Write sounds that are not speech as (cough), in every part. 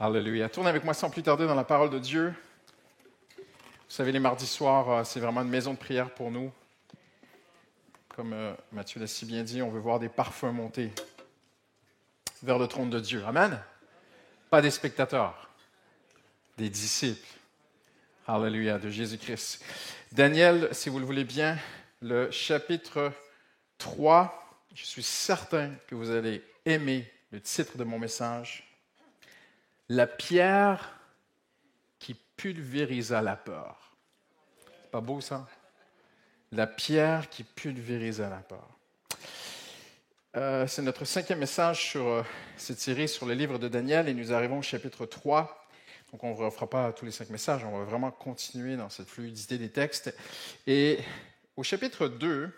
Alléluia. Tournez avec moi sans plus tarder dans la parole de Dieu. Vous savez, les mardis soirs, euh, c'est vraiment une maison de prière pour nous. Comme euh, Matthieu l'a si bien dit, on veut voir des parfums monter vers le trône de Dieu. Amen. Pas des spectateurs, des disciples. Alléluia, de Jésus-Christ. Daniel, si vous le voulez bien, le chapitre 3, je suis certain que vous allez aimer le titre de mon message la pierre qui pulvérisa la peur. C'est pas beau ça? La pierre qui pulvérisa la peur. Euh, c'est notre cinquième message sur euh, cette série sur le livre de Daniel et nous arrivons au chapitre 3. Donc on ne refera pas tous les cinq messages, on va vraiment continuer dans cette fluidité des textes. Et au chapitre 2,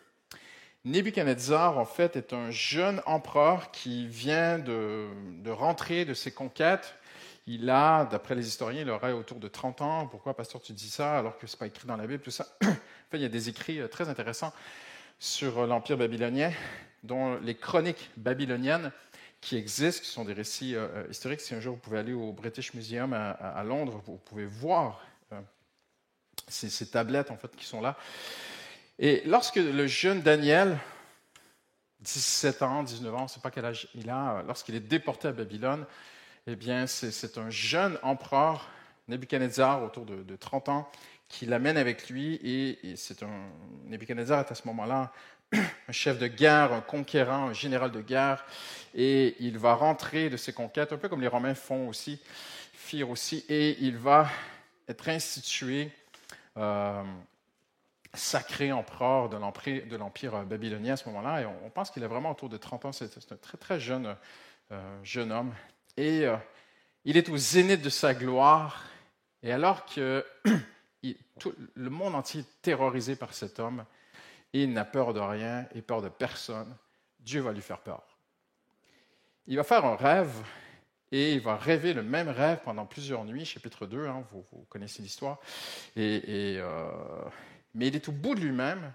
Nebuchadnezzar, en fait, est un jeune empereur qui vient de rentrer de ses conquêtes il a, d'après les historiens, il aurait autour de 30 ans. Pourquoi, pasteur, tu dis ça alors que ce n'est pas écrit dans la Bible, tout ça? (clears throat) Enfin, Il y a des écrits euh, très intéressants sur euh, l'Empire babylonien, dont les chroniques babyloniennes qui existent, qui sont des récits euh, historiques. Si un jour vous pouvez aller au British Museum à, Londres, vous pouvez voir ces, ces, tablettes en fait qui sont là. Et lorsque le jeune Daniel, 17 ans, 19 ans, on ne sait pas quel âge il a, lorsqu'il est déporté à Babylone, eh bien, c'est un jeune empereur, Nebuchadnezzar, autour de, 30 ans, qui l'amène avec lui. Et, c'est un, Nebuchadnezzar est à ce moment-là (clears throat) un chef de guerre, un conquérant, un général de guerre. Et il va rentrer de ses conquêtes, un peu comme les Romains font aussi, firent aussi. Et il va être institué euh, sacré empereur de l'Empire babylonien à ce moment-là. Et on, pense qu'il a vraiment autour de 30 ans. C'est un très, très jeune, euh, jeune homme. Et euh, il est au zénith de sa gloire. Et alors que (clears throat) tout, le monde entier est terrorisé par cet homme, il n'a peur de rien et peur de personne, Dieu va lui faire peur. Il va faire un rêve et il va rêver le même rêve pendant plusieurs nuits, chapitre 2, hein, vous, connaissez l'histoire. Euh, mais il est au bout de lui-même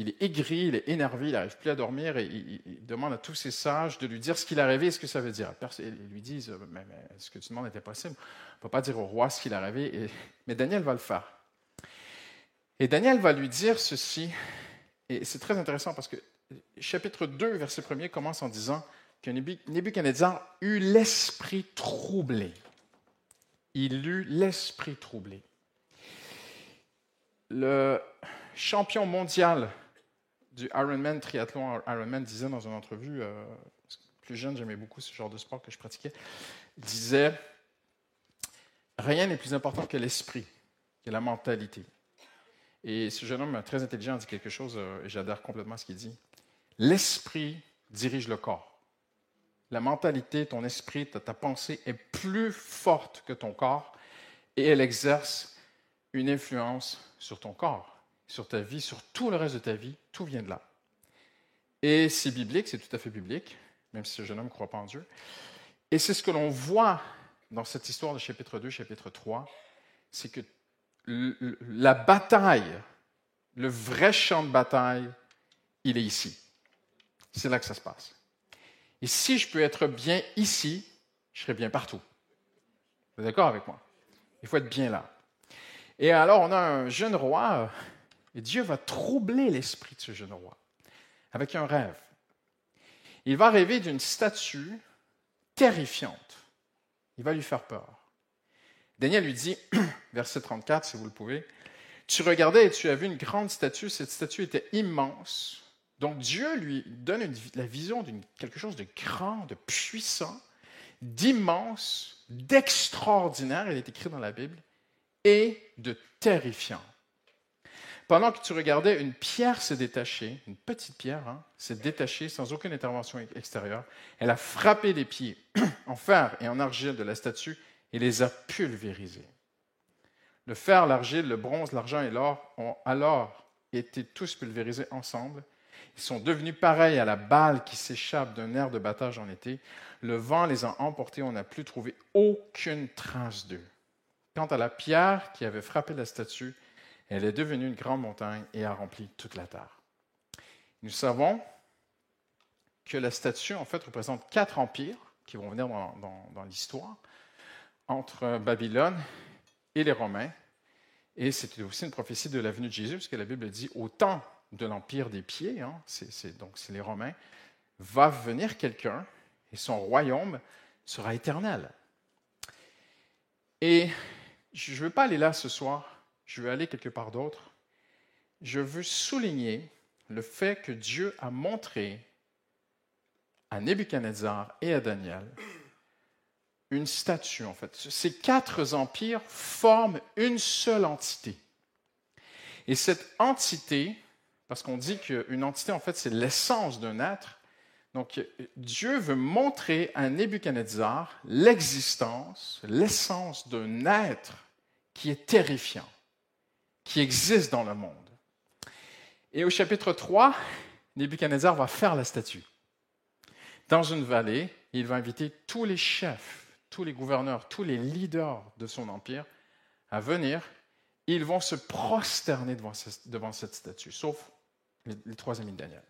il est aigri, il est énervé, il n'arrive plus à dormir et il, demande à tous ses sages de lui dire ce qu'il a rêvé et ce que ça veut dire. Ils lui disent mais, ce que tu demandes était possible? On ne peut pas dire au roi ce qu'il a rêvé, (laughs) mais Daniel va le faire. Et Daniel va lui dire ceci, et c'est très intéressant parce que chapitre 2, verset 1er commence en disant que Nebuchadnezzar eut l'esprit troublé. Il eut l'esprit troublé. Le champion mondial du Ironman, triathlon Ironman, disait dans une entrevue, euh, plus jeune, j'aimais beaucoup ce genre de sport que je pratiquais, disait Rien n'est plus important que l'esprit, que la mentalité. Et ce jeune homme très intelligent dit quelque chose, euh, et j'adhère complètement à ce qu'il dit. L'esprit dirige le corps. La mentalité, ton esprit, ta pensée est plus forte que ton corps et elle exerce une influence sur ton corps sur ta vie, sur tout le reste de ta vie, tout vient de là. Et c'est biblique, c'est tout à fait biblique, même si ce jeune homme ne croit pas en Dieu. Et c'est ce que l'on voit dans cette histoire de chapitre 2, chapitre 3, c'est que la bataille, le vrai champ de bataille, il est ici. C'est là que ça se passe. Et si je peux être bien ici, je serai bien partout. Vous êtes d'accord avec moi? Il faut être bien là. Et alors, on a un jeune roi et Dieu va troubler l'esprit de ce jeune roi avec un rêve. Il va rêver d'une statue terrifiante. Il va lui faire peur. Daniel lui dit, (clears throat) verset 34, si vous le pouvez, Tu regardais et tu as vu une grande statue, cette statue était immense. Donc Dieu lui donne la vision de quelque chose de grand, de puissant, d'immense, d'extraordinaire, il est écrit dans la Bible, et de terrifiant. Pendant que tu regardais, une pierre s'est détachée, une petite pierre hein, s'est détachée sans aucune intervention extérieure. Elle a frappé les pieds (clears throat) en fer et en argile de la statue et les a pulvérisés. Le fer, l'argile, le bronze, l'argent et l'or ont alors été tous pulvérisés ensemble. Ils sont devenus pareils à la balle qui s'échappe d'un air de battage en été. Le vent les a emportés, on n'a plus trouvé aucune trace d'eux. Quant à la pierre qui avait frappé la statue, elle est devenue une grande montagne et a rempli toute la terre. Nous savons que la statue, en fait, représente quatre empires qui vont venir dans, l'histoire. entre Babylone et les Romains. Et c'était aussi une prophétie de la venue de Jésus, parce que la Bible dit au temps de l'empire des pieds, hein, c'est, donc c'est les Romains, va venir quelqu'un et son royaume sera éternel. Et je ne veux pas aller là ce soir, je veux aller quelque part d'autre. Je veux souligner le fait que Dieu a montré à Nebuchadnezzar et à Daniel une statue, en fait. Ces quatre empires forment une seule entité. Et cette entité, parce qu'on dit qu'une entité, en fait, c'est l'essence d'un être, donc Dieu veut montrer à Nebuchadnezzar l'existence, l'essence d'un être qui est terrifiant, qui existe dans le monde. Et au chapitre 3, Nebuchadnezzar va faire la statue. Dans une vallée, il va inviter tous les chefs tous les gouverneurs, tous les leaders de son empire à venir. Ils vont se prosterner devant, cette statue, sauf les, trois amis de Daniel.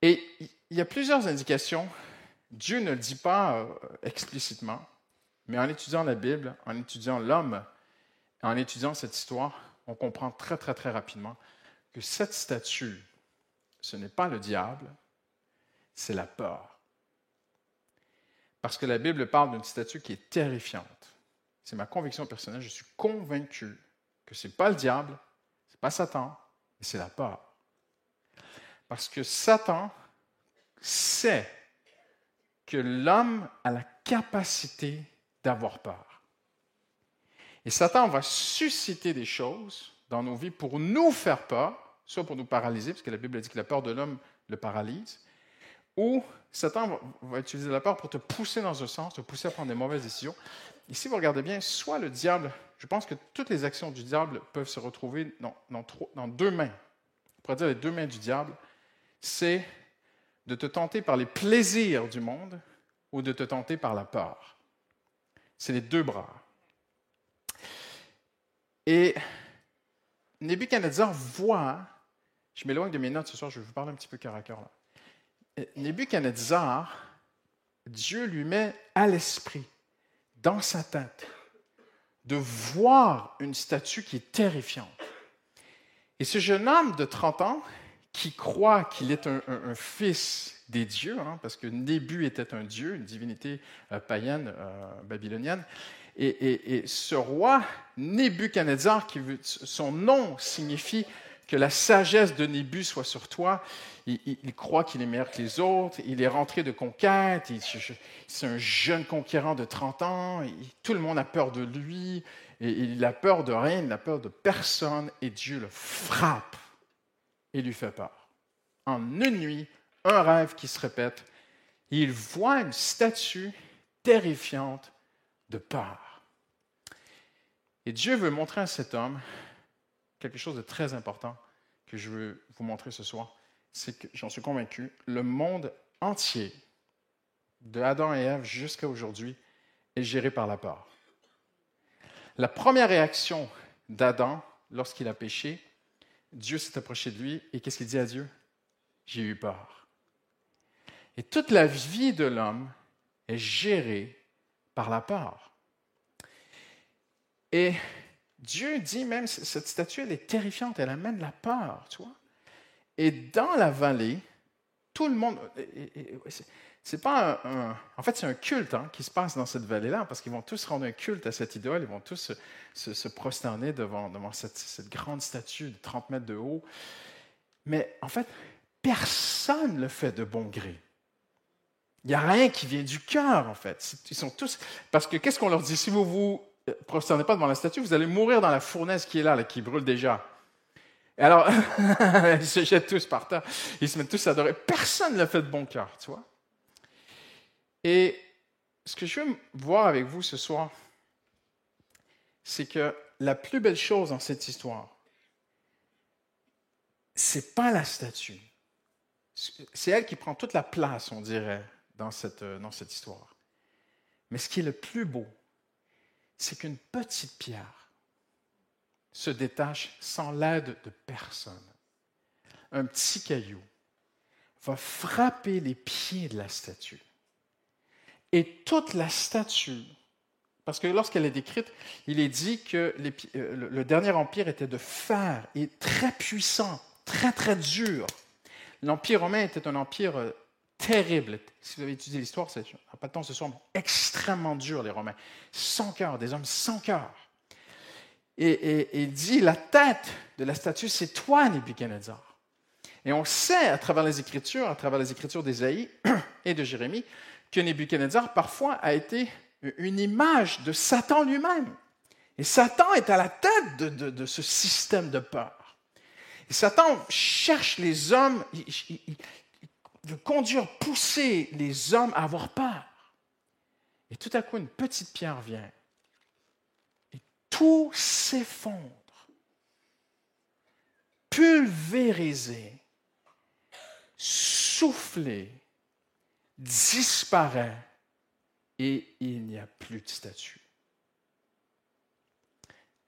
Et il y a plusieurs indications. Dieu ne le dit pas euh, explicitement, mais en étudiant la Bible, en étudiant l'homme, en étudiant cette histoire, on comprend très, très, très rapidement que cette statue, ce n'est pas le diable, c'est la peur. Parce que la Bible parle d'une statue qui est terrifiante. C'est ma conviction personnelle. Je suis convaincu que ce n'est pas le diable, ce n'est pas Satan, mais c'est la peur. Parce que Satan sait que l'homme a la capacité d'avoir peur. Et Satan va susciter des choses dans nos vies pour nous faire peur, soit pour nous paralyser, parce que la Bible dit que la peur de l'homme le paralyse, ou Satan va, utiliser la peur pour te pousser dans un sens, te pousser à prendre des mauvaises décisions. Ici, vous regardez bien, soit le diable, je pense que toutes les actions du diable peuvent se retrouver dans, deux mains. On pourrait dire les deux mains du diable, c'est de te tenter par les plaisirs du monde ou de te tenter par la peur. C'est les deux bras. Et Nebuchadnezzar voit, je m'éloigne de mes notes ce soir, je vais vous parler un petit peu cœur à cœur là. Nebuchadnezzar, Dieu lui met à l'esprit, dans sa tête, de voir une statue qui est terrifiante. Et ce jeune homme de 30 ans, qui croit qu'il est un, fils des dieux, hein, parce que Nébu était un dieu, une divinité euh, païenne euh, babylonienne, et, ce roi Nebuchadnezzar, qui son nom signifie que la sagesse de Nébu soit sur toi. Il, croit qu'il est meilleur que les autres. Il est rentré de conquête. C'est un jeune conquérant de 30 ans. tout le monde a peur de lui. Il a peur de rien, il n'a peur de personne. Et Dieu le frappe et lui fait peur. En une nuit, un rêve qui se répète. Il voit une statue terrifiante de peur. Et Dieu veut montrer à cet homme quelque chose de très important que je veux vous montrer ce soir, c'est que j'en suis convaincu, le monde entier, de Adam et Ève jusqu'à aujourd'hui, est géré par la peur. La première réaction d'Adam lorsqu'il a péché, Dieu s'est approché de lui et qu'est-ce qu'il dit à Dieu? J'ai eu peur. Et toute la vie de l'homme est gérée par la peur. Et Dieu dit même, cette statue, elle est terrifiante, elle amène la peur, tu vois. Et dans la vallée, tout le monde. C'est pas un, En fait, c'est un culte hein, qui se passe dans cette vallée-là, parce qu'ils vont tous rendre un culte à cette idole, ils vont tous se, prosterner devant, devant cette, cette, grande statue de 30 mètres de haut. Mais en fait, personne ne le fait de bon gré. Il n'y a rien qui vient du cœur, en fait. Ils sont tous. Parce que qu'est-ce qu'on leur dit? Si vous vous prosternez pas devant la statue, vous allez mourir dans la fournaise qui est là, qui brûle déjà. Et alors, (laughs) ils se jettent tous par terre, ils se mettent tous à adorer. Personne ne l'a fait de bon cœur, tu vois. Et ce que je veux voir avec vous ce soir, c'est que la plus belle chose dans cette histoire, c'est pas la statue. C'est elle qui prend toute la place, on dirait, dans cette, dans cette histoire. Mais ce qui est le plus beau, c'est qu'une petite pierre se détache sans l'aide de personne. Un petit caillou va frapper les pieds de la statue. Et toute la statue, parce que lorsqu'elle est décrite, il est dit que euh, le dernier empire était de fer et très puissant, très très dur. L'empire romain était un empire euh, terrible. Si vous avez étudié l'histoire, c'est pas de temps ce soir, mais extrêmement dur, les Romains. Sans cœur, des hommes sans cœur. Et, il dit, la tête de la statue, c'est toi, Nebuchadnezzar. Et on sait à travers les Écritures, à travers les Écritures d'Ésaïe (clears throat) et de Jérémie, que Nebuchadnezzar parfois a été une image de Satan lui-même. Et Satan est à la tête de, ce système de peur. Et Satan cherche les hommes, il, veut conduire, pousser les hommes à avoir peur. Et tout à coup, une petite pierre vient. Et tout s'effondre. Pulvérisé, soufflé, disparaît et il n'y a plus de statue.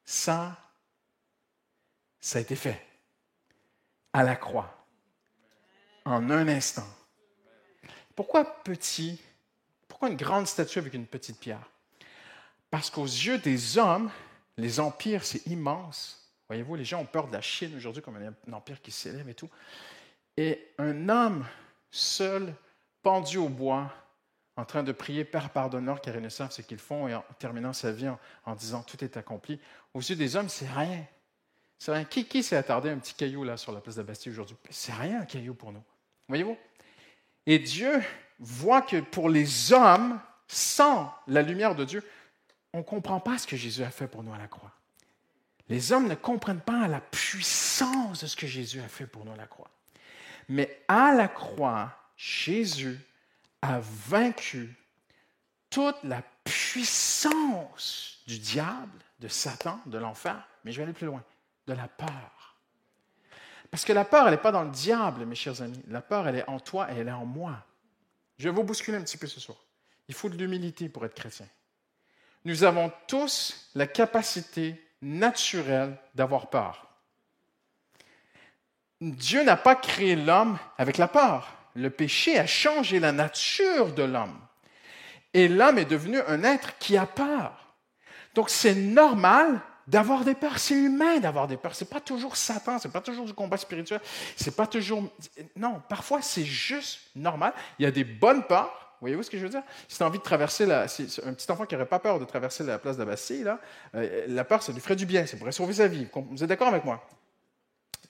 Ça, ça a été fait à la croix, en un instant. Pourquoi petit Pourquoi une grande statue avec une petite pierre? Parce qu'aux yeux des hommes, les empires, c'est immense. Voyez-vous, les gens ont peur de la Chine aujourd'hui comme un empire qui s'élève et tout. Et un homme seul, pendu au bois, en train de prier Père pardonneur car ils ne savent ce qu'ils font et en terminant sa vie en, disant tout est accompli. Aux yeux des hommes, c'est rien. C'est rien. Qui, qui s'est attardé un petit caillou là sur la place de la Bastille aujourd'hui? C'est rien un caillou pour nous. Voyez-vous? Et Dieu voit que pour les hommes, sans la lumière de Dieu, on ne comprend pas ce que Jésus a fait pour nous à la croix. Les hommes ne comprennent pas la puissance de ce que Jésus a fait pour nous à la croix. Mais à la croix, Jésus a vaincu toute la puissance du diable, de Satan, de l'enfer, mais je vais aller plus loin, de la peur. Parce que la peur, elle n'est pas dans le diable, mes chers amis. La peur, elle est en toi et elle est en moi. Je vais vous bousculer un petit peu ce soir. Il faut de l'humilité pour être chrétien. Nous avons tous la capacité naturelle d'avoir peur. Dieu n'a pas créé l'homme avec la peur le péché a changé la nature de l'homme. Et l'homme est devenu un être qui a peur. Donc c'est normal d'avoir des peurs. C'est humain d'avoir des peurs. C'est pas toujours Satan, c'est pas toujours du combat spirituel, c'est pas toujours. Non, parfois c'est juste normal. Il y a des bonnes peurs. Voyez-vous ce que je veux dire? Si tu as envie de traverser la. Un petit enfant qui n'aurait pas peur de traverser la place de la Bastille, là, euh, la peur, ça lui ferait du bien, ça pourrait sauver sa vie. Vous êtes d'accord avec moi?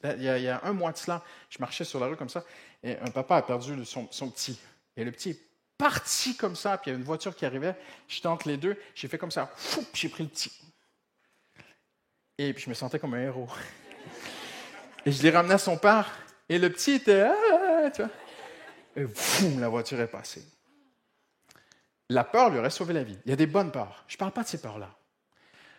Il y, a, un mois de cela, je marchais sur la rue comme ça, et un papa a perdu son, petit. Et le petit est parti comme ça, puis il y a une voiture qui arrivait, j'étais entre les deux, j'ai fait comme ça, j'ai pris le petit. Et puis je me sentais comme un héros. (laughs) Et je l'ai ramené à son père, et le petit était, ah, tu vois. Et boum, la voiture est passée. La peur lui aurait sauvé la vie. Il y a des bonnes peurs. Je ne parle pas de ces peurs-là.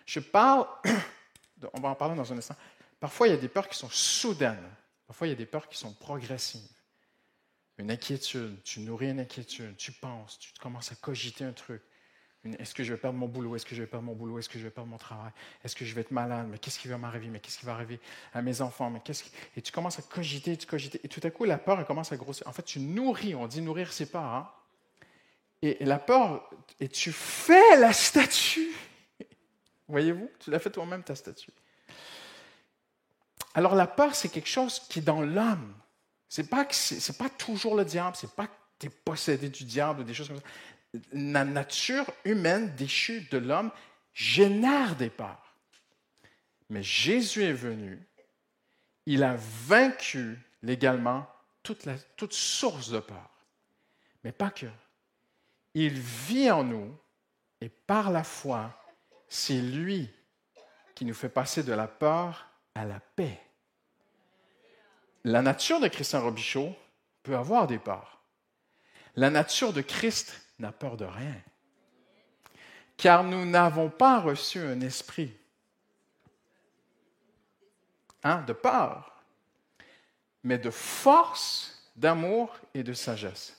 Je parle, (coughs) on va en parler dans un instant, Parfois, il y a des peurs qui sont soudaines. Parfois, il y a des peurs qui sont progressives. Une inquiétude, tu nourris une inquiétude, tu penses, tu commences à cogiter un truc. Est-ce que je vais perdre mon boulot? Est-ce que je vais perdre mon boulot? Est-ce que je vais perdre mon travail? Est-ce que je vais être malade? Mais qu'est-ce qui va m'arriver? Mais qu'est-ce qui va arriver à mes enfants? Mais qu'est-ce Et tu commences à cogiter, tu cogiter. Et tout à coup, la peur, elle commence à grossir. En fait, tu nourris. On dit nourrir ses peurs. Hein? Et, la peur, et tu fais la statue. (laughs) Voyez-vous? Tu l'as fait toi-même, ta statue. Alors la peur, c'est quelque chose qui est dans l'homme. Ce n'est pas, pas toujours le diable, c'est pas que tu es possédé du diable ou des choses comme ça. La nature humaine déchue de l'homme génère des peurs. Mais Jésus est venu, il a vaincu légalement toute, toute source de peur. Mais pas que. Il vit en nous et par la foi, c'est lui qui nous fait passer de la peur à la paix. La nature de Christian Robichaud peut avoir des peurs. La nature de Christ n'a peur de rien. Car nous n'avons pas reçu un esprit hein, de peur, mais de force, d'amour et de sagesse.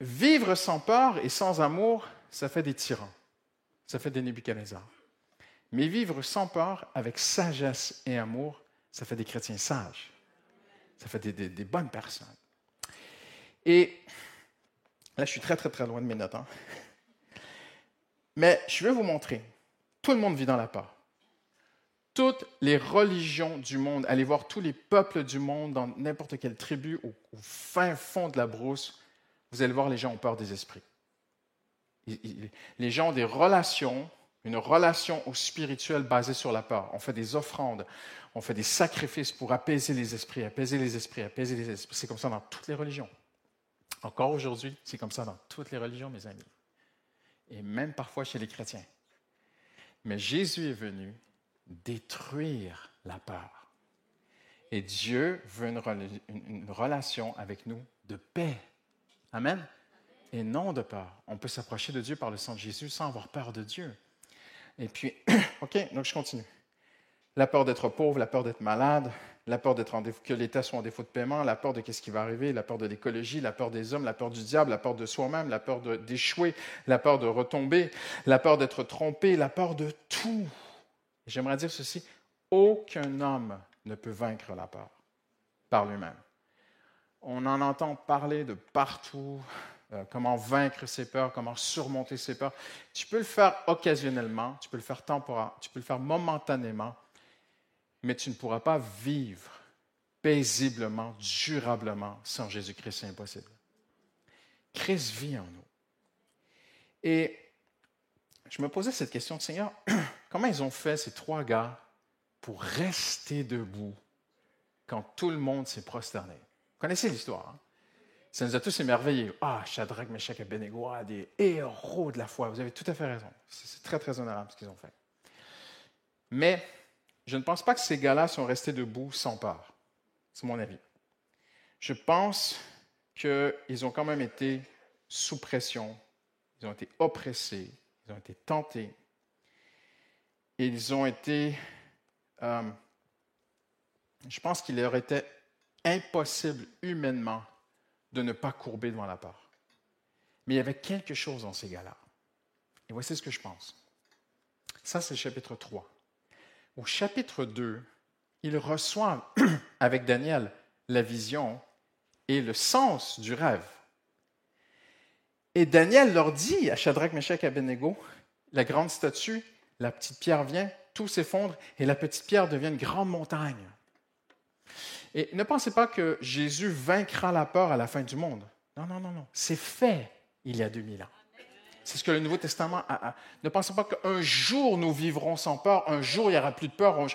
Vivre sans peur et sans amour, ça fait des tyrans, ça fait des Nebuchadnezzar. Mais vivre sans peur, avec sagesse et amour, ça fait des chrétiens sages. Ça fait des, bonnes personnes. Et Là, je suis très, très, très loin de mes notes. Hein. Mais je vais vous montrer. Tout le monde vit dans la peur. Toutes les religions du monde, allez voir tous les peuples du monde, dans n'importe quelle tribu, au, fin fond de la brousse, vous allez voir, les gens ont peur des esprits. Les gens ont des relations, une relation au spirituel basée sur la peur. On fait des offrandes, on fait des sacrifices pour apaiser les esprits, apaiser les esprits, apaiser les esprits. C'est comme ça dans toutes les religions. Encore aujourd'hui, c'est comme ça dans toutes les religions, mes amis. Et même parfois chez les chrétiens. Mais Jésus est venu détruire la peur. Et Dieu veut une, relation avec nous de paix. Amen. Et non de peur. On peut s'approcher de Dieu par le sang de Jésus sans avoir peur de Dieu. Et puis, (clears throat) OK, donc je continue. La peur d'être pauvre, la peur d'être malade, la peur d'être que l'État soit en défaut de paiement, la peur de qu'est-ce qui va arriver, la peur de l'écologie, la peur des hommes, la peur du diable, la peur de soi-même, la peur d'échouer, la peur de retomber, la peur d'être trompé, la peur de tout. J'aimerais dire ceci, aucun homme ne peut vaincre la peur par lui-même. On en entend parler de partout, euh, comment vaincre ses peurs, comment surmonter ses peurs. Tu peux le faire occasionnellement, tu peux le faire temporairement, tu peux le faire momentanément, mais tu ne pourras pas vivre paisiblement, durablement sans Jésus-Christ, c'est impossible. Christ vit en nous. Et je me posais cette question, Seigneur, (clears throat) comment ils ont fait ces trois gars pour rester debout quand tout le monde s'est prosterné? Vous connaissez l'histoire. Hein? Ça nous a tous émerveillés. Ah, Shadrach, Meshach et Abednego, ah, des héros de la foi. Vous avez tout à fait raison. C'est très, très honorable ce qu'ils ont fait. Mais je ne pense pas que ces gars-là sont restés debout sans peur. C'est mon avis. Je pense qu'ils ont quand même été sous pression, ils ont été oppressés, ils ont été tentés, ils ont été... Euh, je pense qu'il leur était impossible humainement de ne pas courber devant la peur. Mais il y avait quelque chose dans ces gars-là. Et voici ce que je pense. Ça, c'est chapitre 3. Au chapitre 2, ils reçoivent avec Daniel la vision et le sens du rêve. Et Daniel leur dit à Shadrach, Meshach et Abednego, la grande statue, la petite pierre vient, tout s'effondre et la petite pierre devient une grande montagne. Et ne pensez pas que Jésus vaincra la peur à la fin du monde. Non, non, non, non. C'est fait il y a 2000 ans. C'est ce que le Nouveau Testament a. Ne pensez pas qu'un jour nous vivrons sans peur, un jour il n'y aura plus de peur.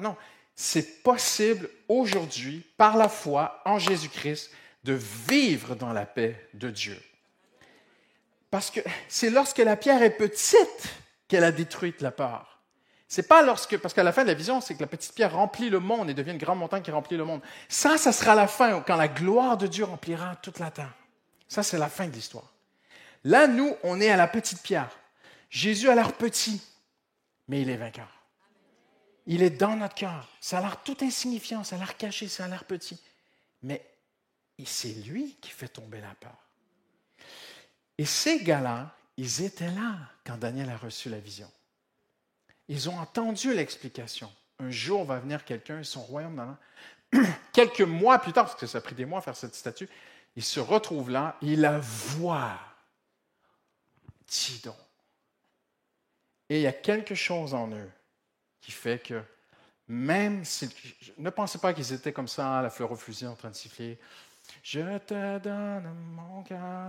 Non, c'est possible aujourd'hui, par la foi en Jésus-Christ, de vivre dans la paix de Dieu. Parce que c'est lorsque la pierre est petite qu'elle a détruit la peur. C'est pas lorsque, parce qu'à la fin de la vision, c'est que la petite pierre remplit le monde et devient une grande montagne qui remplit le monde. Ça, ça sera la fin, quand la gloire de Dieu remplira toute la terre. Ça, c'est la fin de l'histoire. Là, nous, on est à la petite pierre. Jésus a l'air petit, mais il est vainqueur. Il est dans notre cœur. Ça a l'air tout insignifiant, ça a l'air caché, ça a l'air petit. Mais c'est lui qui fait tomber la peur. Et ces gars-là, ils étaient là quand Daniel a reçu la vision. Ils ont entendu l'explication. Un jour va venir quelqu'un, son royaume (clears throat) Quelques mois plus tard, parce que ça a pris des mois à faire cette statue, il se retrouve là, il la voit. Dis donc. Et il y a quelque chose en eux qui fait que même si. Ne pensez pas qu'ils étaient comme ça, la fleur au fusil en train de siffler. Je te donne mon cœur.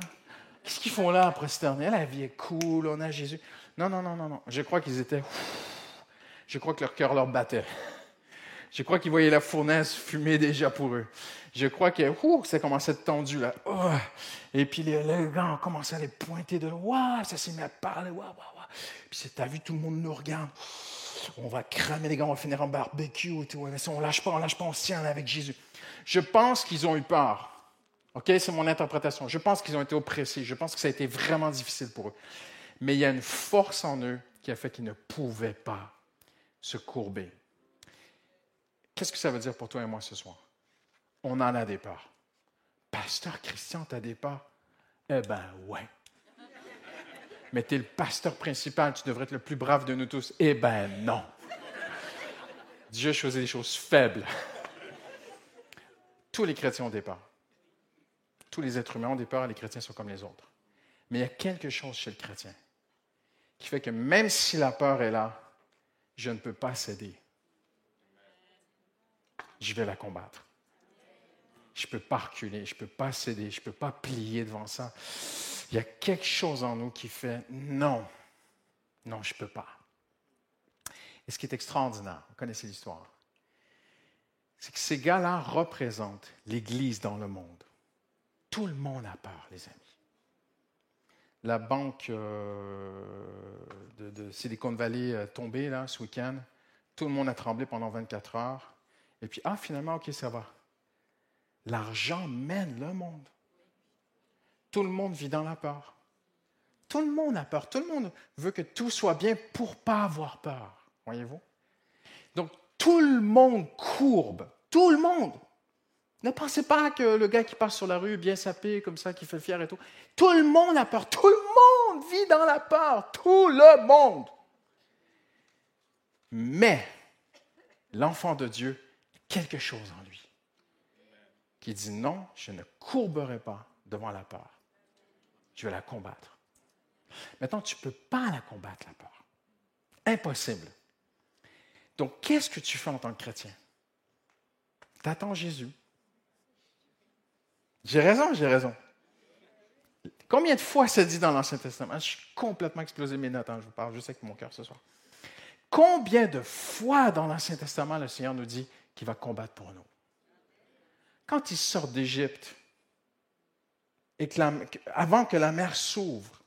Qu'est-ce qu'ils font là après cette La vie est cool, on a Jésus. Non, non, non, non, non. Je crois qu'ils étaient. Je crois que leur cœur leur battait. Je crois qu'ils voyaient la fournaise fumer déjà pour eux. Je crois que ouh, ça commençait à être tendu là. Oh. Et puis les, les gars ont commencé à les pointer de Waouh, ça s'est mis à parler. Waouh, waouh, waouh. Puis t'as vu, tout le monde nous regarde. On va cramer les gars, on va finir en barbecue tout. Mais on lâche pas, on lâche pas, on se avec Jésus. Je pense qu'ils ont eu peur. OK, c'est mon interprétation. Je pense qu'ils ont été oppressés. Je pense que ça a été vraiment difficile pour eux. Mais il y a une force en eux qui a fait qu'ils ne pouvaient pas se courber. Qu'est-ce que ça veut dire pour toi et moi ce soir? On en a des peurs. Pasteur Christian, tu as des peurs? Eh ben ouais. Mais tu es le pasteur principal, tu devrais être le plus brave de nous tous. Eh ben non. Dieu choisit des choses faibles. Tous les chrétiens ont des peurs. tous les êtres humains ont des peurs les chrétiens sont comme les autres. Mais il y a quelque chose chez le chrétien qui fait que même si la peur est là, je ne peux pas céder. Je vais la combattre. Je ne peux pas reculer, je ne peux pas céder, je ne peux pas plier devant ça. Il y a quelque chose en nous qui fait non, non, je ne peux pas. Et ce qui est extraordinaire, vous connaissez l'histoire, c'est que ces gars-là représentent l'Église dans le monde. Tout le monde a peur, les amis. La banque euh, de, Silicon Valley est tombée là, ce week-end. Tout le monde a tremblé pendant 24 heures. Et puis, ah, finalement, OK, ça va. L'argent mène le monde. Tout le monde vit dans la peur. Tout le monde a peur. Tout le monde veut que tout soit bien pour pas avoir peur. Voyez-vous? Donc, tout le monde courbe. Tout le monde. Ne pensez pas que le gars qui passe sur la rue, bien sapé, comme ça, qui fait fier et tout. Tout le monde a peur. Tout le monde vit dans la peur. Tout le monde. Mais l'enfant de Dieu, quelque chose en lui qui dit non, je ne courberai pas devant la peur. Je vais la combattre. Maintenant, tu ne peux pas la combattre, la peur. Impossible. Donc, qu'est-ce que tu fais en tant que chrétien? Tu attends Jésus. J'ai raison, j'ai raison. Combien de fois ça dit dans l'Ancien Testament? Je suis complètement explosé mes notes, hein, je vous parle juste avec mon cœur ce soir. Combien de fois dans l'Ancien Testament le Seigneur nous dit qu'il va combattre pour nous? quand ils sortent d'Égypte, avant que la mer s'ouvre,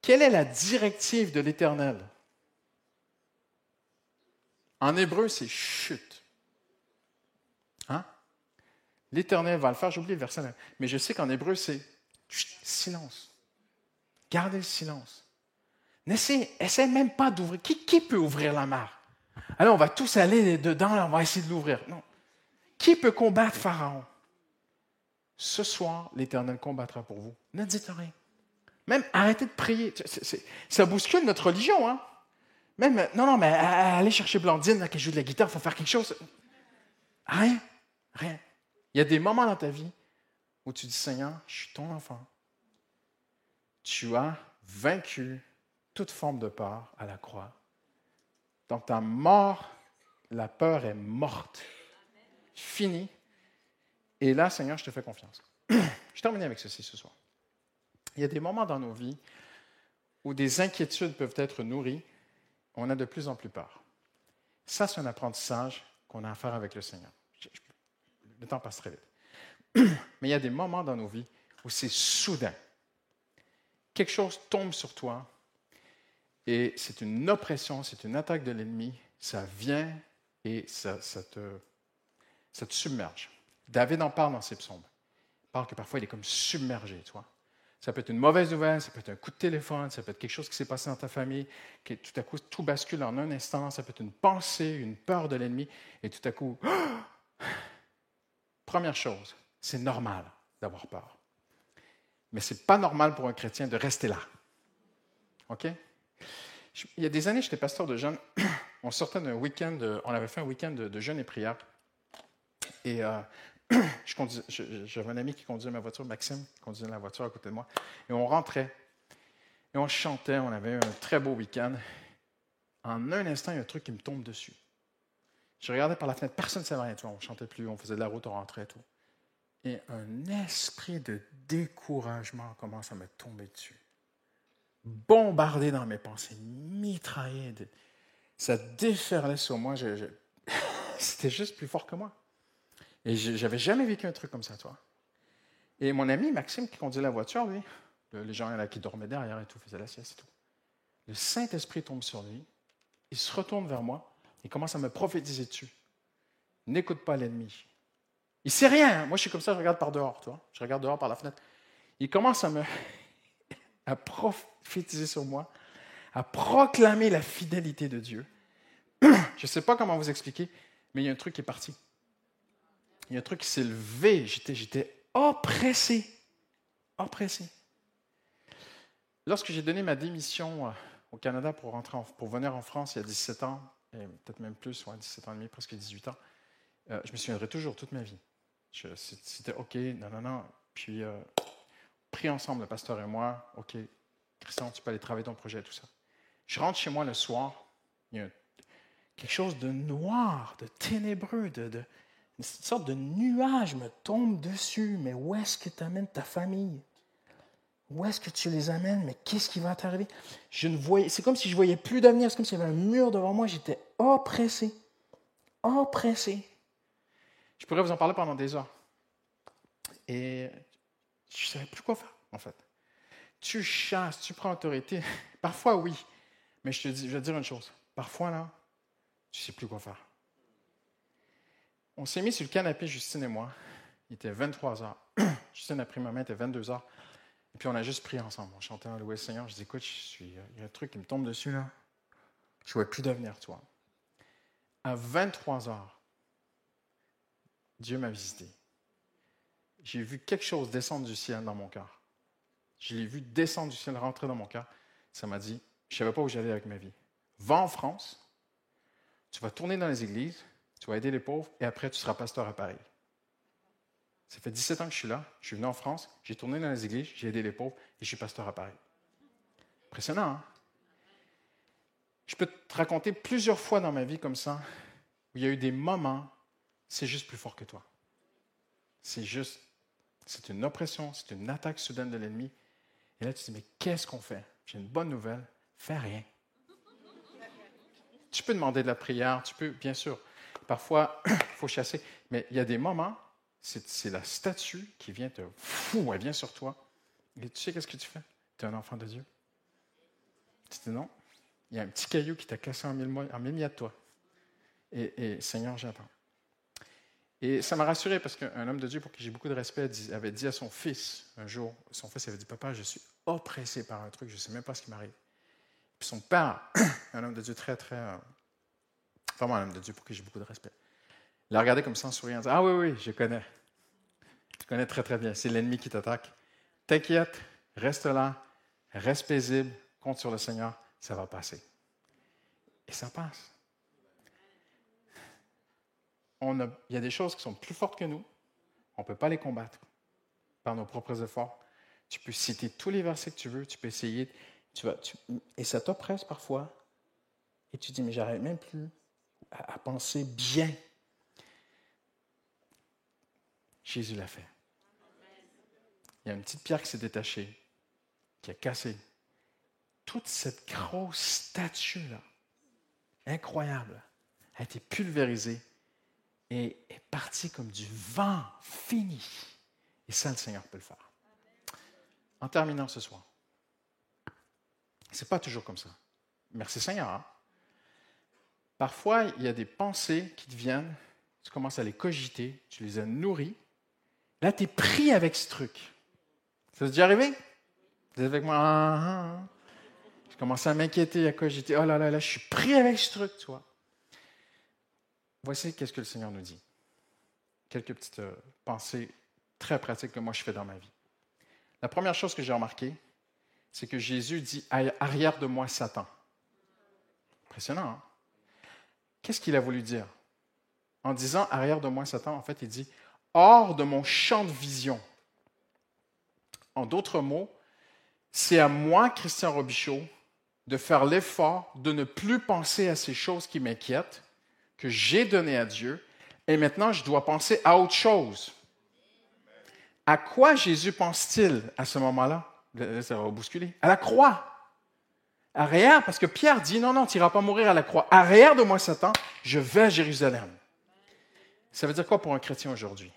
quelle est la directive de l'Éternel? En hébreu, c'est chute. Hein? L'Éternel va le faire, j'ai oublié le verset, mais je sais qu'en hébreu, c'est silence. Gardez le silence. N'essaie même pas d'ouvrir. Qui, qui, peut ouvrir la mer? Alors, on va tous aller dedans, on va essayer de l'ouvrir. Non. Qui peut combattre Pharaon? Ce soir, l'Éternel combattra pour vous. Ne dites rien. Même arrêtez de prier. ça bouscule notre religion. Hein? Même, non, non, mais allez chercher Blandine qui joue de la guitare, il faut faire quelque chose. Rien. Rien. Il y a des moments dans ta vie où tu dis Seigneur, je suis ton enfant. Tu as vaincu toute forme de peur à la croix. Dans ta mort, la peur est morte fini. Et là, Seigneur, je te fais confiance. (clears throat) je termine avec ceci ce soir. Il y a des moments dans nos vies où des inquiétudes peuvent être nourries, on a de plus en plus peur. Ça, c'est un apprentissage qu'on a à faire avec le Seigneur. Le temps passe très vite. (clears throat) Mais il y a des moments dans nos vies où c'est soudain. Quelque chose tombe sur toi et c'est une oppression, c'est une attaque de l'ennemi. Ça vient et ça, te ça te submerge. David en parle dans ses psaumes. Il parle que parfois il est comme submergé, tu vois. Ça peut être une mauvaise nouvelle, ça peut être un coup de téléphone, ça peut être quelque chose qui s'est passé dans ta famille, que tout à coup tout bascule en un instant, ça peut être une pensée, une peur de l'ennemi, et tout à coup, (gasps) première chose, c'est normal d'avoir peur. Mais ce n'est pas normal pour un chrétien de rester là. OK? Il y a des années, j'étais pasteur de jeunes. (clears throat) On sortait d'un week-end, on avait fait un week-end de, jeûne et prière. Et euh, (clears throat) j'avais un ami qui conduisait ma voiture, Maxime, qui conduisait la voiture à côté de moi. Et on rentrait. Et on chantait. On avait un très beau week-end. En un instant, il y a un truc qui me tombe dessus. Je regardais par la fenêtre. Personne ne savait rien. On ne chantait plus. On faisait de la route. On rentrait. Tout. Et un esprit de découragement commence à me tomber dessus. Bombardé dans mes pensées. Mitraillé. Ça déferlait sur moi. (laughs) C'était juste plus fort que moi. Et j'avais jamais vécu un truc comme ça, toi. Et mon ami Maxime, qui conduisait la voiture, lui, les gens qui dormaient derrière et tout, faisaient la sieste et tout. Le Saint-Esprit tombe sur lui, il se retourne vers moi, il commence à me prophétiser dessus. N'écoute pas l'ennemi. Il sait rien. Moi, je suis comme ça, je regarde par dehors, toi. Je regarde dehors par la fenêtre. Il commence à me à prophétiser sur moi, à proclamer la fidélité de Dieu. (clears throat) je ne sais pas comment vous expliquer, mais il y a un truc qui est parti il y a un truc qui s'est levé. J'étais, oppressé. Oppressé. Lorsque j'ai donné ma démission euh, au Canada pour venir en France il y a 17 ans, et peut-être même plus, ouais, 17 ans et demi, presque 18 ans, euh, je me souviendrai toujours toute ma vie. c'était OK, non, non, non, Puis, euh, prie ensemble, le pasteur et moi. OK, Christian, tu peux aller travailler ton projet, tout ça. Je rentre chez moi le soir. Il y a quelque chose de noir, de ténébreux, de, de une sorte de nuage me tombe dessus. Mais où est-ce que tu amènes ta famille? Où est-ce que tu les amènes? Mais qu'est-ce qui va t'arriver? Je ne voyais, c'est comme si je voyais plus d'avenir. C'est comme s'il y avait un mur devant moi. J'étais oppressé. Oppressé. Je pourrais vous en parler pendant des heures. Et je ne savais plus quoi faire, en fait. Tu chasses, tu prends autorité. (laughs) Parfois, oui. Mais je te dis, je vais te dire une chose. Parfois, là, tu ne sais plus quoi faire. On s'est mis sur le canapé, Justine et moi. Il était 23 heures. (clears throat) Justine a pris ma main, il était 22 heures. Et puis on a juste prié ensemble. On chantait Louis Seigneur. Je dis, écoute, il y a un truc qui me tombe dessus là. Je ne vois plus devenir toi. À 23 heures, Dieu m'a visité. J'ai vu quelque chose descendre du ciel dans mon cœur. Je l'ai vu descendre du ciel, rentrer dans mon cœur. Ça m'a dit, je ne savais pas où j'allais avec ma vie. Va en France, tu vas tourner dans les églises, tu vas aider les pauvres, et après tu seras pasteur à Paris. Ça fait 17 ans que je suis là, je suis venu en France, j'ai tourné dans les églises, j'ai aidé les pauvres, et je suis pasteur à Paris. Impressionnant, hein? Je peux te raconter plusieurs fois dans ma vie comme ça, où il y a eu des moments, c'est juste plus fort que toi. C'est juste, c'est une oppression, c'est une attaque soudaine de l'ennemi. Et là, tu te dis, mais qu'est-ce qu'on fait? J'ai une bonne nouvelle, fais rien. Tu peux demander de la prière, tu peux, bien sûr. Parfois, il (clears throat) faut chasser. Mais il y a des moments, c'est la statue qui vient te fou, elle vient sur toi. Et tu sais qu'est-ce que tu fais? Tu es un enfant de Dieu. Tu dis non, il y a un petit caillou qui t'a cassé en mille, en de toi. Et, Seigneur, j'attends. Et ça m'a rassuré parce qu'un homme de Dieu pour qui j'ai beaucoup de respect avait dit à son fils un jour, son fils avait dit, papa, je suis oppressé par un truc, je ne sais même pas ce qui m'arrive. Puis son père, (clears throat) un homme de Dieu très, très... Euh, vraiment un homme de Dieu pour qui j'ai beaucoup de respect, l'a regardé comme ça en souriant, dit, ah oui, oui, je connais. Je connais très, très bien. C'est l'ennemi qui t'attaque. T'inquiète, reste là, reste paisible, compte sur le Seigneur ça va passer. Et ça passe. Il y a des choses qui sont plus fortes que nous. On ne peut pas les combattre par nos propres efforts. Tu peux citer tous les versets que tu veux, tu peux essayer, et ça t'oppresse parfois. Et tu dis, mais j'arrive même plus à, à penser bien. Jésus l'a fait. Il y a une petite pierre qui s'est détachée, qui a cassé toute cette grosse statue-là, incroyable, a été pulvérisée et est partie comme du vent fini. Et ça, le Seigneur peut le faire. En terminant ce soir, c'est pas toujours comme ça. Merci Seigneur. Hein. Parfois, il y a des pensées qui te viennent, tu commences à les cogiter, tu les as nourries. Là, tu es pris avec ce truc. Ça t'est déjà arrivé? Vous êtes avec moi? Ah, ah, ah commençais à m'inquiéter à j'étais. Oh là là là, je suis pris avec ce truc, tu vois. Voici qu'est-ce que le Seigneur nous dit. Quelques petites euh, pensées très pratiques que moi je fais dans ma vie. La première chose que j'ai remarqué, c'est que Jésus dit arrière de moi Satan. Impressionnant, hein? Qu'est-ce qu'il a voulu dire? En disant arrière de moi Satan, en fait, il dit hors de mon champ de vision. En d'autres mots, c'est à moi, Christian Robichaud, de faire l'effort de ne plus penser à ces choses qui m'inquiètent, que j'ai données à Dieu, et maintenant je dois penser à autre chose. À quoi Jésus pense-t-il à ce moment-là? Ça va bousculer. À la croix. Arrière, parce que Pierre dit, non, non, tu n'iras pas mourir à la croix. Arrière de moi, Satan, je vais à Jérusalem. Ça veut dire quoi pour un chrétien aujourd'hui?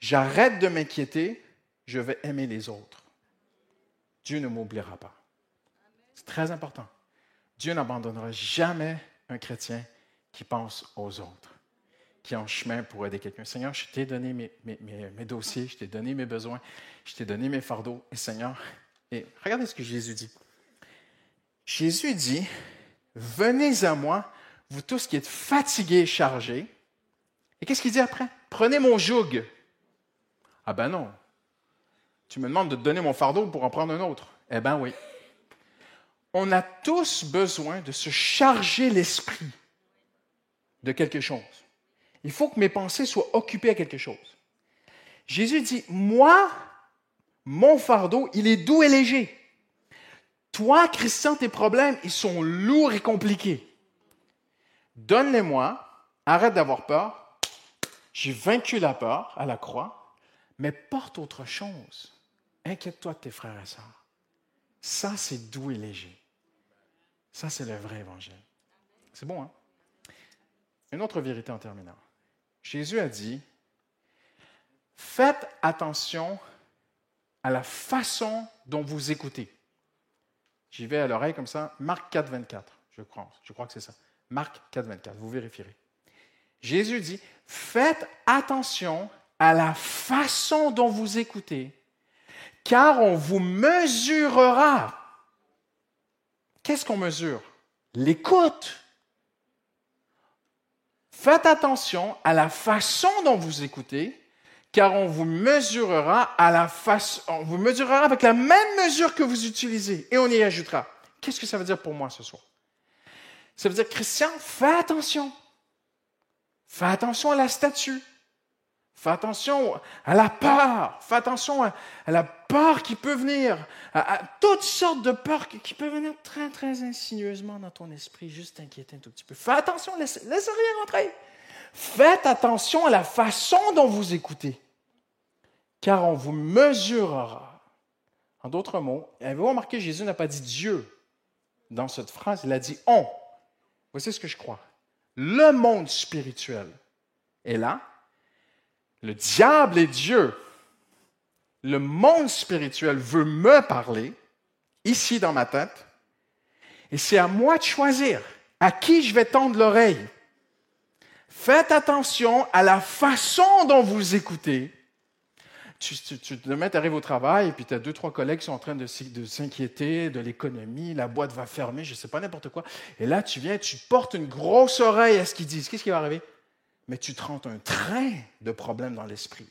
J'arrête de m'inquiéter, je vais aimer les autres. Dieu ne m'oubliera pas. C'est très important. Dieu n'abandonnera jamais un chrétien qui pense aux autres, qui est en chemin pour aider quelqu'un. Seigneur, je t'ai donné mes, dossiers, je t'ai donné mes besoins, je t'ai donné mes fardeaux. Et Seigneur, et regardez ce que Jésus dit. Jésus dit, venez à moi, vous tous qui êtes fatigués et chargés. Et qu'est-ce qu'il dit après? Prenez mon joug. Ah ben non. Tu me demandes de te donner mon fardeau pour en prendre un autre. Eh ben oui on a tous besoin de se charger l'esprit de quelque chose. Il faut que mes pensées soient occupées à quelque chose. Jésus dit, moi, mon fardeau, il est doux et léger. Toi, Christian, tes problèmes, ils sont lourds et compliqués. Donne-les-moi, arrête d'avoir peur. J'ai vaincu la peur à la croix, mais porte autre chose. Inquiète-toi de tes frères et sœurs. Ça, c'est doux et léger. Ça, c'est le vrai évangile. C'est bon, hein? Une autre vérité en terminant. Jésus a dit, faites attention à la façon dont vous écoutez. J'y vais à l'oreille comme ça. Marc 4, 24, je crois. Je crois que c'est ça. Marc 4, 24, vous vérifierez. Jésus dit, faites attention à la façon dont vous écoutez, car on vous mesurera. Qu'est-ce qu'on mesure? L'écoute. Faites attention à la façon dont vous écoutez, car on vous mesurera avec la même mesure que vous utilisez, et on y ajoutera. Qu'est-ce que ça veut dire pour moi ce soir? Ça veut dire, Christian, fais attention. Fais attention à la statue. Fais attention à la peur. Fais attention à, la peur qui peut venir, à, toutes sortes de peurs qui, peuvent venir très, très insinueusement dans ton esprit, juste t'inquiéter un tout petit peu. Fais attention, laisse, laisse rien rentrer. Faites attention à la façon dont vous écoutez, car on vous mesurera. En d'autres mots, avez-vous remarqué, Jésus n'a pas dit Dieu dans cette phrase, il a dit on. Voici ce que je crois. Le monde spirituel est là, le diable est Dieu. Le monde spirituel veut me parler, ici dans ma tête, et c'est à moi de choisir à qui je vais tendre l'oreille. Faites attention à la façon dont vous écoutez. Tu, tu, tu demain, tu arrives au travail et puis tu as deux, trois collègues qui sont en train de, de s'inquiéter de l'économie, la boîte va fermer, je ne sais pas, n'importe quoi. Et là, tu viens, tu portes une grosse oreille à ce qu'ils disent. Qu'est-ce qui va arriver? Mais tu te un train de problèmes dans l'esprit.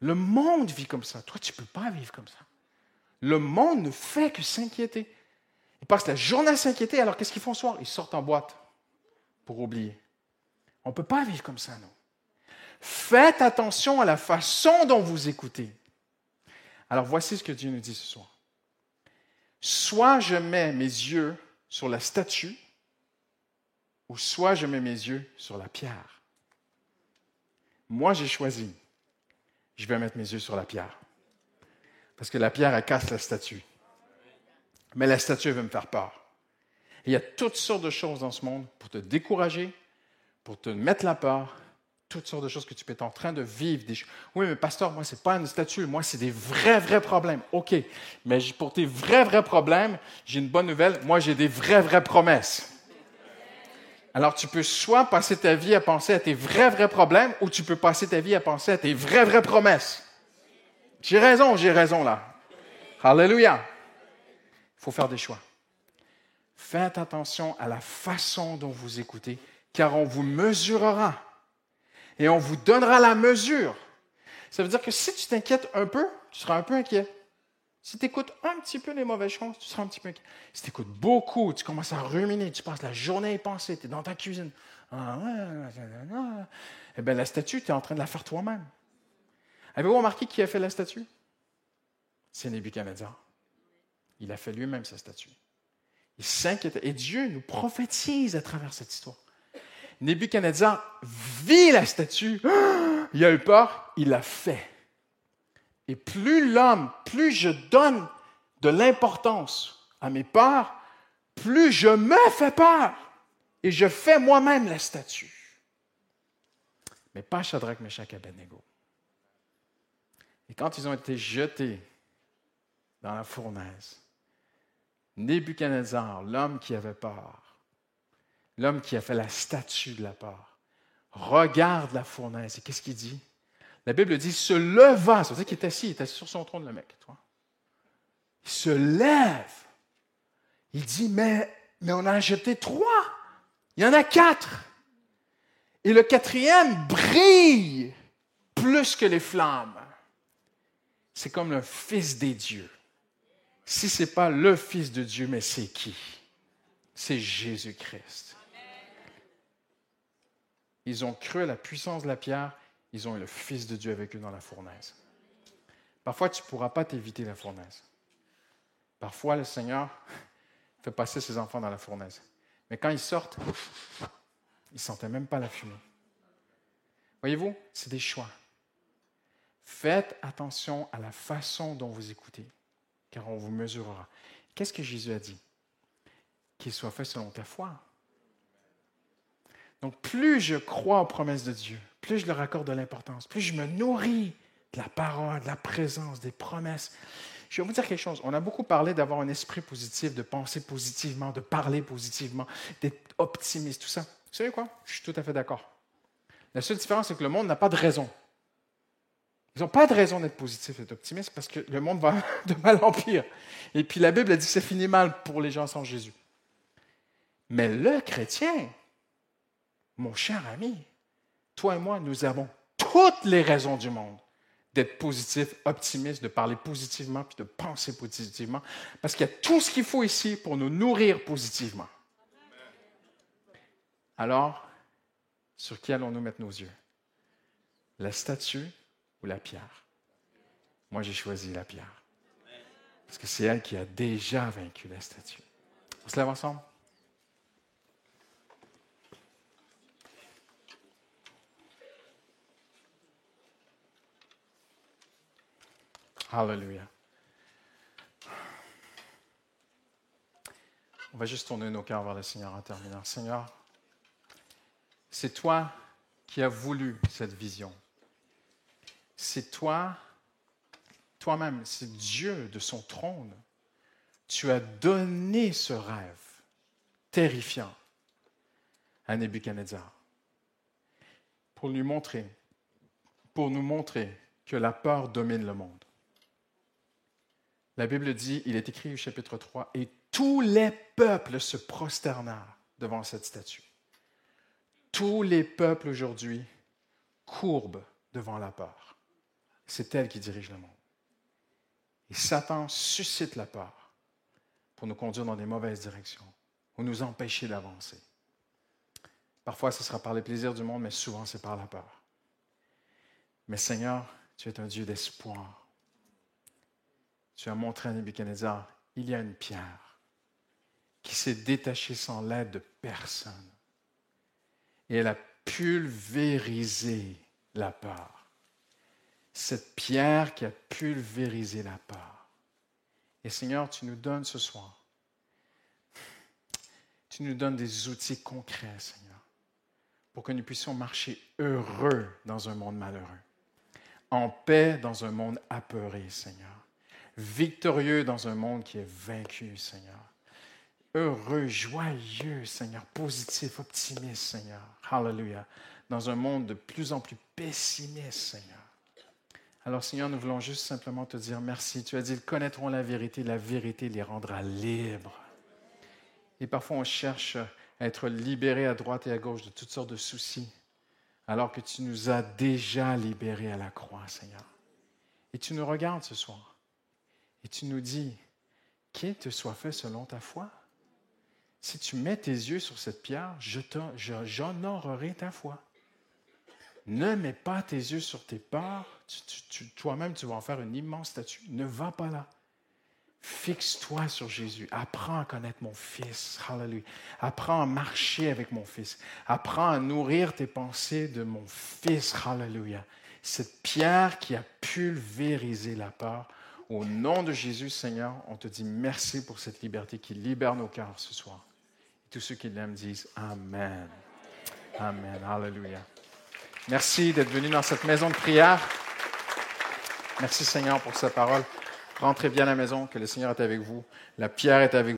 Le monde vit comme ça. Toi, tu ne peux pas vivre comme ça. Le monde ne fait que s'inquiéter. Ils passent la journée à s'inquiéter, alors qu'est-ce qu'ils font ce soir? Ils sortent en boîte pour oublier. On ne peut pas vivre comme ça, non. Faites attention à la façon dont vous écoutez. Alors voici ce que Dieu nous dit ce soir. Soit je mets mes yeux sur la statue, ou soit je mets mes yeux sur la pierre. Moi, j'ai choisi. Je vais mettre mes yeux sur la pierre. Parce que la pierre, elle casse la statue. Mais la statue, veut me faire peur. il y a toutes sortes de choses dans ce monde pour te décourager, pour te mettre la peur, toutes sortes de choses que tu peux être en train de vivre. Oui, mais pasteur, moi, ce n'est pas une statue. Moi, c'est des vrais, vrais problèmes. OK. Mais pour tes vrais, vrais problèmes, j'ai une bonne nouvelle. Moi, j'ai des vraies, vraies promesses. Alors, tu peux soit passer ta vie à penser à tes vrais, vrais problèmes, ou tu peux passer ta vie à penser à tes vraies, vraies promesses. J'ai raison, j'ai raison là? Alléluia. Il faut faire des choix. Faites attention à la façon dont vous écoutez, car on vous mesurera et on vous donnera la mesure. Ça veut dire que si tu t'inquiètes un peu, tu seras un peu inquiet. Si tu écoutes un petit peu les mauvaises choses, tu seras un petit peu. Si tu écoutes beaucoup, tu commences à ruminer, tu passes la journée à penser, tu es dans ta cuisine. Ah, eh bien, la statue, tu es en train de la faire toi-même. Avez-vous remarqué qui a fait la statue? C'est Nebuchadnezzar. Il a fait lui-même sa statue. Il s'inquiète. Et Dieu nous prophétise à travers cette histoire. Nebuchadnezzar vit la statue. (gasps) Il a eu peur, il l'a fait. Et plus l'homme, plus je donne de l'importance à mes peurs, plus je me fais peur. Et je fais moi-même la statue. Mais pas Shadrach, Meshach et Abednego. Et quand ils ont été jetés dans la fournaise, Nebuchadnezzar, l'homme qui avait peur, l'homme qui a fait la statue de la peur, regarde la fournaise et qu'est-ce qu'il dit? La Bible dit se leva. Ça veut dire qu'il est assis, il est assis sur son trône, le mec. Toi. Il se lève. Il dit mais, mais on a jeté trois. Il y en a quatre. Et le quatrième brille plus que les flammes. C'est comme le Fils des dieux. Si ce n'est pas le Fils de Dieu, mais c'est qui? C'est Jésus-Christ. Ils ont cru à la puissance de la pierre ils ont eu le Fils de Dieu avec eux dans la fournaise. Parfois, tu ne pourras pas t'éviter la fournaise. Parfois, le Seigneur (laughs) fait passer ses enfants dans la fournaise. Mais quand ils sortent, ils ne sentaient même pas la fumée. Voyez-vous, c'est des choix. Faites attention à la façon dont vous écoutez, car on vous mesurera. Qu'est-ce que Jésus a dit? Qu'il soit fait selon ta foi. Donc, plus je crois aux promesses de Dieu, plus je leur accorde de l'importance, plus je me nourris de la parole, de la présence, des promesses. Je vais vous dire quelque chose. On a beaucoup parlé d'avoir un esprit positif, de penser positivement, de parler positivement, d'être optimiste, tout ça. Vous savez quoi? Je suis tout à fait d'accord. La seule différence, c'est que le monde n'a pas de raison. Ils n'ont pas de raison d'être positifs et d'optimistes parce que le monde va (laughs) de mal en pire. Et puis la Bible a dit que ça finit mal pour les gens sans Jésus. Mais le chrétien, mon cher ami, toi et moi, nous avons toutes les raisons du monde d'être positif, optimiste, de parler positivement, puis de penser positivement, parce qu'il y a tout ce qu'il faut ici pour nous nourrir positivement. Alors, sur qui allons-nous mettre nos yeux? La statue ou la pierre? Moi, j'ai choisi la pierre, parce que c'est elle qui a déjà vaincu la statue. On se lève ensemble? Alléluia. On va juste tourner nos cœurs vers le Seigneur en terminant. Seigneur, c'est toi qui as voulu cette vision. C'est toi, toi-même, c'est Dieu de son trône. Tu as donné ce rêve terrifiant à Nebuchadnezzar pour lui montrer, pour nous montrer que la peur domine le monde. La Bible dit, il est écrit au chapitre 3, et tous les peuples se prosternèrent devant cette statue. Tous les peuples aujourd'hui courbent devant la peur. C'est elle qui dirige le monde. Et Satan suscite la peur pour nous conduire dans des mauvaises directions ou nous empêcher d'avancer. Parfois, ce sera par les plaisirs du monde, mais souvent, c'est par la peur. Mais Seigneur, tu es un Dieu d'espoir tu as montré à Nebuchadnezzar, il y a une pierre qui s'est détachée sans l'aide de personne. Et elle a pulvérisé la peur. Cette pierre qui a pulvérisé la peur. Et Seigneur, tu nous donnes ce soir, tu nous donnes des outils concrets, Seigneur, pour que nous puissions marcher heureux dans un monde malheureux, en paix dans un monde apeuré, Seigneur victorieux dans un monde qui est vaincu, Seigneur. Heureux, joyeux, Seigneur, positif, optimiste, Seigneur. Hallelujah. Dans un monde de plus en plus pessimiste, Seigneur. Alors, Seigneur, nous voulons juste simplement te dire merci. Tu as dit, ils connaîtront la vérité, la vérité les rendra libres. Et parfois, on cherche à être libéré à droite et à gauche de toutes sortes de soucis, alors que tu nous as déjà libérés à la croix, Seigneur. Et tu nous regardes ce soir. Et tu nous dis, qu'il te soit fait selon ta foi? Si tu mets tes yeux sur cette pierre, j'honorerai ta foi. Ne mets pas tes yeux sur tes peurs. Toi-même, tu vas en faire une immense statue. Ne va pas là. Fixe-toi sur Jésus. Apprends à connaître mon Fils. Hallelujah. Apprends à marcher avec mon Fils. Apprends à nourrir tes pensées de mon Fils. Hallelujah. Cette pierre qui a pulvérisé la peur au nom de Jésus, Seigneur, on te dit merci pour cette liberté qui libère nos cœurs ce soir. Et tous ceux qui l'aiment disent Amen. Amen. Alléluia. Merci d'être venu dans cette maison de prière. Merci Seigneur pour sa parole. Rentrez bien à la maison, que le Seigneur est avec vous. La pierre est avec vous.